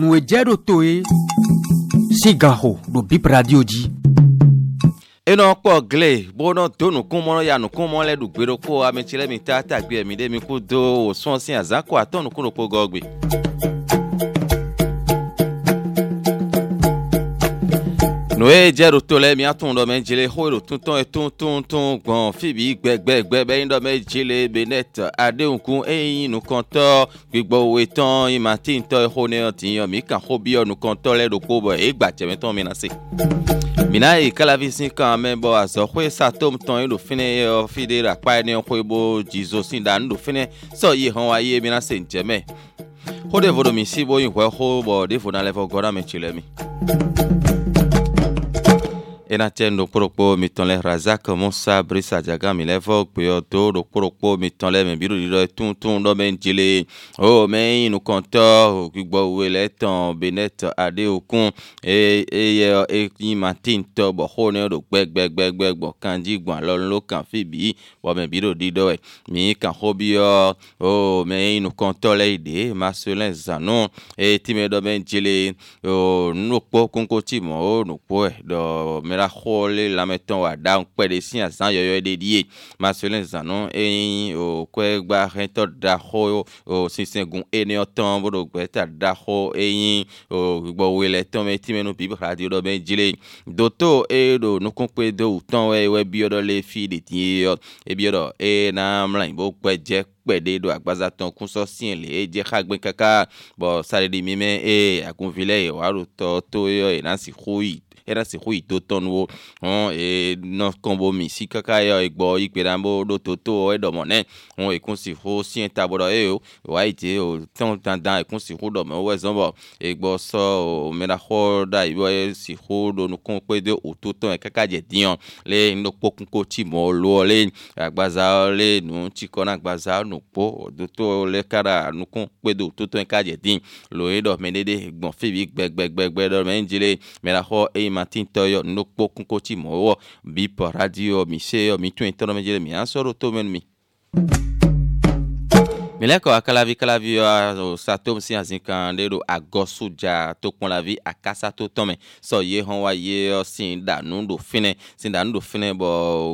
mùwẹ̀jẹ́ ɖo to ye sigaho ɖo bip radio dzi. enɔ kpɔ gile bo nɔ do nukumɔ ya nukumɔ lɛ ɖugbe ɖo ko ametsi lɛ mi ta tagbe mi ɖe mi ko do wòsɔn si azãko atɔ nukunoko gɔgbe. nùyẹ jẹ ɖoto lẹ miatun ɖɔ mɛ dzele xɔ ɖotun tɔn etun tun tun gbɔn e fibi gbɛgbɛgbɛ bɛ yin ɖɔ mɛ dzele benet adeŋkun eyin nukɔntɔ gbigbɔ wetɔn yin mati ŋutɔ exɔ ne tiyɔn mi kan xɔ biyɔn nukɔntɔ lɛ ɖoko bɔ egba tɛmɛtɔn mina se. mina yi e kalavi si kan mɛ bɔ azɔkoe satom tɔn yi ɖo fene ye ɔfi de la kpa ne koe bo dzizo si da nu ɖo fene sɔ yi hɔn wa ye mina se ŋdzɛmɛ xɔ ɖe vodomisi bo yin xɔ xɔ bɔ ɖe vo na lɛ fɔ gɔ ena tse nuɖokpoɖokpo mitɔn le razak musa brisa jaga mi lɛ fɔ gbeyɔ do ɖokpoɖokpo mitɔn lɛ mɛ biɖo ɖiɖɔ tuntun ɖɔ mɛ ŋdzile o mɛ nukɔntɔ gbigbɔ wue lɛ tɔn benetɔ aɖe okun eye eye eyi martin tɔ bɔxɔ ne ɖo gbɛgbɛgbɛgbɛ gbɔ kanji gbɔn alɔ nlo kan fi bi bɔ mɛ biɖo ɖiɖɔ mi kan xɔ bi yɔ o mɛ nukɔntɔ lɛ yi de masolɛ zanu eye ti mɛ ɖɔ mɛ ŋdzile o nukpɔ kunkotsi mɔ o nukpɔ ɛ ɖɔ mɛ la xɔ le lãmetɔn wa da ŋkpɛ ɖe si azã yɔyɔ ɖe ɖi ye masolin zanu eyin o kɔɛ gba hɛntɔ da xɔ o sinsin gun eneyɔ tɔn boɖo gbɛta da xɔ eyin o gbɔ wele tɔn mɛ tìmɛ nu bibi xladi ɖɔ mɛ dzile doto eye ɖo nukunkpe do wutɔn wɛ wɛ bi yɔɖɔ le fi ɖeti yɔ ebi yɔɖɔ eye na mlanyi bo gbɛ dze kpɛɖe ɖo agbaza tɔn kusɔ si le edze xa gbɛ kaka bɔn saɖiɖi mi mɛ eye akunvi lɛ yi wàá ɖo tɔ to yɔ yina si xo yi era si hui do tɔnu wo hɔn ee nɔ mi si kaka yɔ egbɔ yi kpe bo ɖo toto eɖɔmɔ nɛ hɔn ekun si ho si ta bo ɖɔ eye o wa yi e, te o tɔn dandan ekun si ho ɖɔmɔ wo zɔn bɔ egbɔ sɔ o mɛra xɔ ɖa yi bɔ si ho ɖo nukun kpe de o to tɔn e, kaka dze diɔ le nukpɔkun ko tsi mɔ lo le agbaza le nu tsi kɔ na agbaza nukpɔ o do to le ka nukun kpe de o to tɔn e, kaka dze di lo ye ɖɔ mɛ de de gbɔn fi bi gbɛgbɛgbɛgbɛ ɖɔ mɛ ŋdzi le mɛra xɔ eye mati ŋutɔ yɔ nukpo kuko tsi mɔ wɔ bip radio mi se yɔ mi tún etɔnɔmɛdze le mi asɔrɔ to mɛnu mi mílẹ̀ akalavi kalavi wa satom si azikan ɖe ɖo agɔsodza tokpɔlavi akasato tɔmɛ sɔ ye hɔn wa ye si danu ɖo fɛnɛ si danu ɖo fɛnɛ bɔ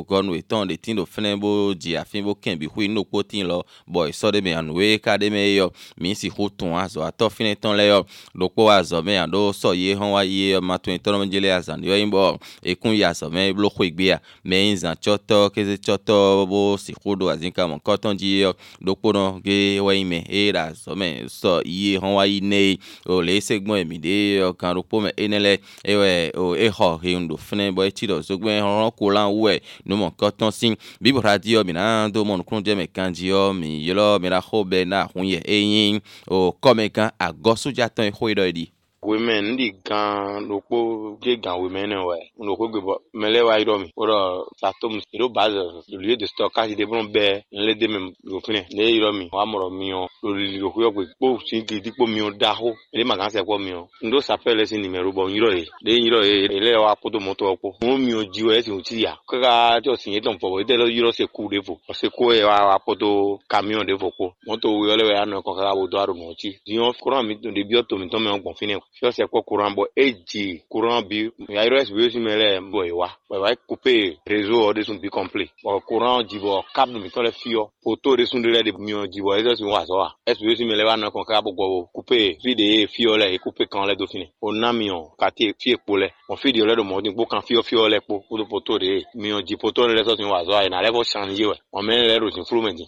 gɔnu etɔn ɖe ti ɖo fɛnɛ bo dzi afi bo kɛn bi hui no kpo ti lɔ bɔ esɔ ɖe mɛ anuwe ka de mɛ yɔ mi si ho tɔn azɔ atɔ fɛnɛ tɔn lɛ yɔ ɖokpo azɔ mɛ aɖo sɔ ye hɔn wa ye matɔn etɔn mɛ dzele azan yɔ yin bɔ ekun yi azɔ mɛ blo ho egbea mɛ yin zan tsɔtɔ kese tsɔtɔ bo si ho ɖo azikan mɔ kɔtɔn dzi yɔ ɖokpo nɔ ge ye wɔyi mɛ eye ɖa zɔmɛ sɔ iye hɔn wa yi ne ye o le ese gbɔn emi de ɔkan ɖo kpɔmɛ ene lɛ ewɛ o exɔ he ŋdo fɛnɛ bɔ etsi dɔ zogbɛ hɔn ko la wɛ numɔ kɔtɔn si bibu ra di yɔ mina do mɔnukun de mɛ kan di yɔ mi yɔlɔ mi ra xɔ bɛ na hun yɛ eye o kɔmɛ kan agɔsojatɔn ye xɔ yi dɔ yi di women ndị gan n'okpo ge gan women wa n'okpo gbebọ mele wa irọ mi ọrọ tatom ìlú bazẹ lóye de sọ káṣí de bọ́n bẹ nílé de mi lófinẹ lé irọ mi wà mọ̀rọ̀ mi ọ lórí lóko yọ pé kó sí gidi kó mi ọ da hó ele màgá sẹ kó mi ọ ndó sàfẹ́ lẹ́sìn nìmẹ̀rù bọ̀ nyírọ̀ yìí lé nyírọ̀ yìí èlé wa kótó mọ́tò ọkọ mo mi ọ jí ọ ẹ̀sìn ò tí yà kíkà tí ọ sìn yé tán fọwọ́ ìdẹ́lẹ́ yírọ̀ ṣe kú de fò ọ̀ṣẹ̀ kó ẹ̀ wa kótó kamion de fò kó mọ́tò wíwọlé wa yà nù ẹ̀kọ́ kíkà wò dó àrùn mọ̀ ọtí yìí de bí ọ̀tọ̀ mi tán mi fiɔse kpɔ kuran bɔ edzi kuran bi ayɔrɔsi bi osi mi lɛ bɔ yi wa bɔ yi coupe réseau de sun bi complet bɔ kuran jibɔ cap mi tɔ lɛ fiyɔ poto de sun de lɛ de miɔ jibɔ ɛsɛ si wa sɔ wa ɛsi bi osi mi lɛ wa nɔ kɔn k'a bɔ gbɔ wo coupe fi de ye fiyɔ lɛ coupe kan lɛ do fi o na miɔ kati fi ekpo lɛ mɔ fi de yɔ lɛ do mɔ ɔdi kpo kan fiyɔ fiyɔ lɛ kpo kodo poto de ye miɔ ji poto de lɛ sɔ si wa sɔ wa yina lɛ fɔ sani ye wɛ mɔ mɛ lɛ do si furu mɛ di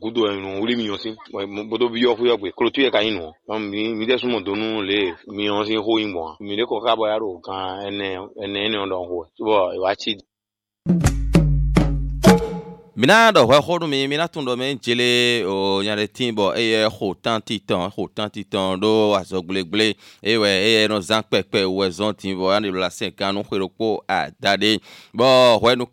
gudo yɛ nu wuli miɔ si bɔtɔ bi yɔ fu yɔ gbe kolotu yɛ ka yi nu mi mi tɛ le miõ sẽn hʋɩ bõa mine kõ ka bao yaa roo kã ne ne ne on don hʋɛ tɩ bao y mina dɔ hɔ xɔ nu mi mina tun dɔ mi jele o nyaɖe ti bɔ eye xɔ tan ti tɔn xɔ tan ti tɔn ɖo azɔgblegble eye wɔ e eye nɔ zã kpɛkpɛ wɔ zɔn ti bɔ yanni la se kan nu xɔ ɖo kpo ada de bɔ xɔ nu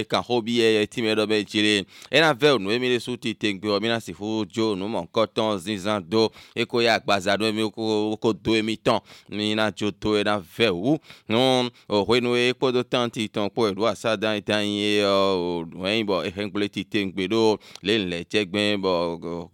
eka xɔ bi eye ti mi dɔ mi jele ena vɛ nu emi de su ti te gbe wɔ mina si fu dzo numɔ kɔtɔn zizan do eko ya agbaza do emi ko do emi tɔn mina dzo do ena vɛ wu nu o xɔ nu ye do tan ti tɔn kpo eɖo asa dan e dan ye ɔ o nu ye bɔ ŋgble ti te ŋgbe ɖo le le tse gbɛ bɔ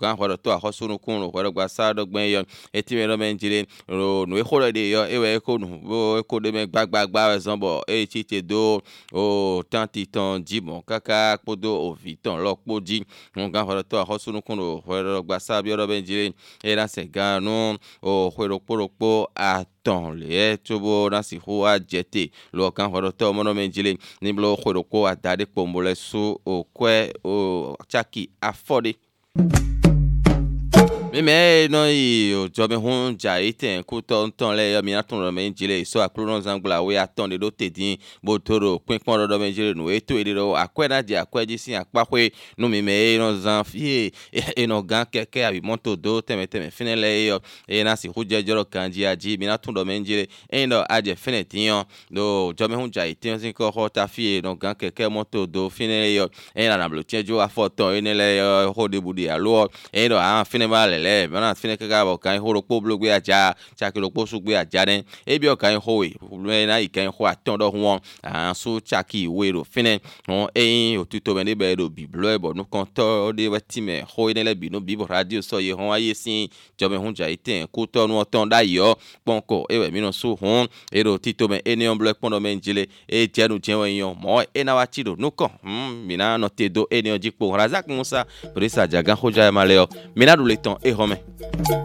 gã xɔ ɖe to axɔsonu kun ro xɔ ɖe gba sa ɖe gbɛ yɔ eti mi ɖe mɛ ŋdzi le ro nu exo ɖe de yɔ ewɔ eko nu bo eko ɖe mɛ gbagbagba zɔn bɔ eye tsi te do o tanti ti tɔn dzi mɔ kaka kpodo o vi tɔn lɔ kpo dzi nu gã xɔ ɖe to axɔsonu kun ro xɔ ɖe gba sa bi ɖe mɛ ŋdzi le eye na se gã nu o xɔ ɖe kpo ɖe kpo a tɔn le yɛ tso bo na si xo a dze te lɔ gã xɔ ɖe to mɔnɔ mɛ ŋdzi le niblo xɔ ɖe kpo a da ɖe kpɔmbo le so o ko kɔɛ o tsaki afɔ de mímɛ nɔ yi o jɔmi hun dza yi tɛ kutɔ ŋutɔ lɛ yɔ mina tɔn dɔ mɛ n jele so akpolonɔ zangbla o ya tɔn de do te di boto do pinkpɔn dɔ mɛ n jele nu eto yi de do akɔɛ na di akɔɛ di si akpakoe nu mímɛ enɔ zan fie enɔ gan kɛkɛ abi mɔto do tɛmɛtɛmɛ fɛnɛ lɛ yɔ eyina si ko jɛ jɔrɔ kan dzi adzi mina tɔn dɔ mɛ n jele eyin dɔ adze fɛnɛ tiɲɔ do jɔmi hun dza yi tiɲɔ si kɔ xɔ ta fie enɔ gan kɛkɛ mɔto do fɛnɛ yɔ eyin lɛ bena afi ne kaka bɔ kan ho ɖokpo blogbe adza tsaki ɖokpo sugbe adza ɖe ebi wɔ kan ho yi na yi kan ho atɔ ɖɔ ho ahã so tsaki woe ɖo fi ne hɔn eyi otuto me ne bɛ ɖo biblo bɔ nukɔtɔ ɖe bɛ ti me ho yi ne le bi no bibɔ radio sɔ ye hɔn ayi si jɔme ho dza yi te kutɔ nuwɔtɔ ɖa yɔ kpɔnkɔ ewɛ mi nɔ so hɔn eɖo tito me eniyan blɔ ekpɔn dɔ me ŋdzile edze nu dze wɔnyi yɔ mɔ ena wa tsi ɖo nukɔ hum mina nɔ te do eniyan dzi kpo razak musa polisa jagan ho dza ma le yɔ mina ɖu le tɔn e romain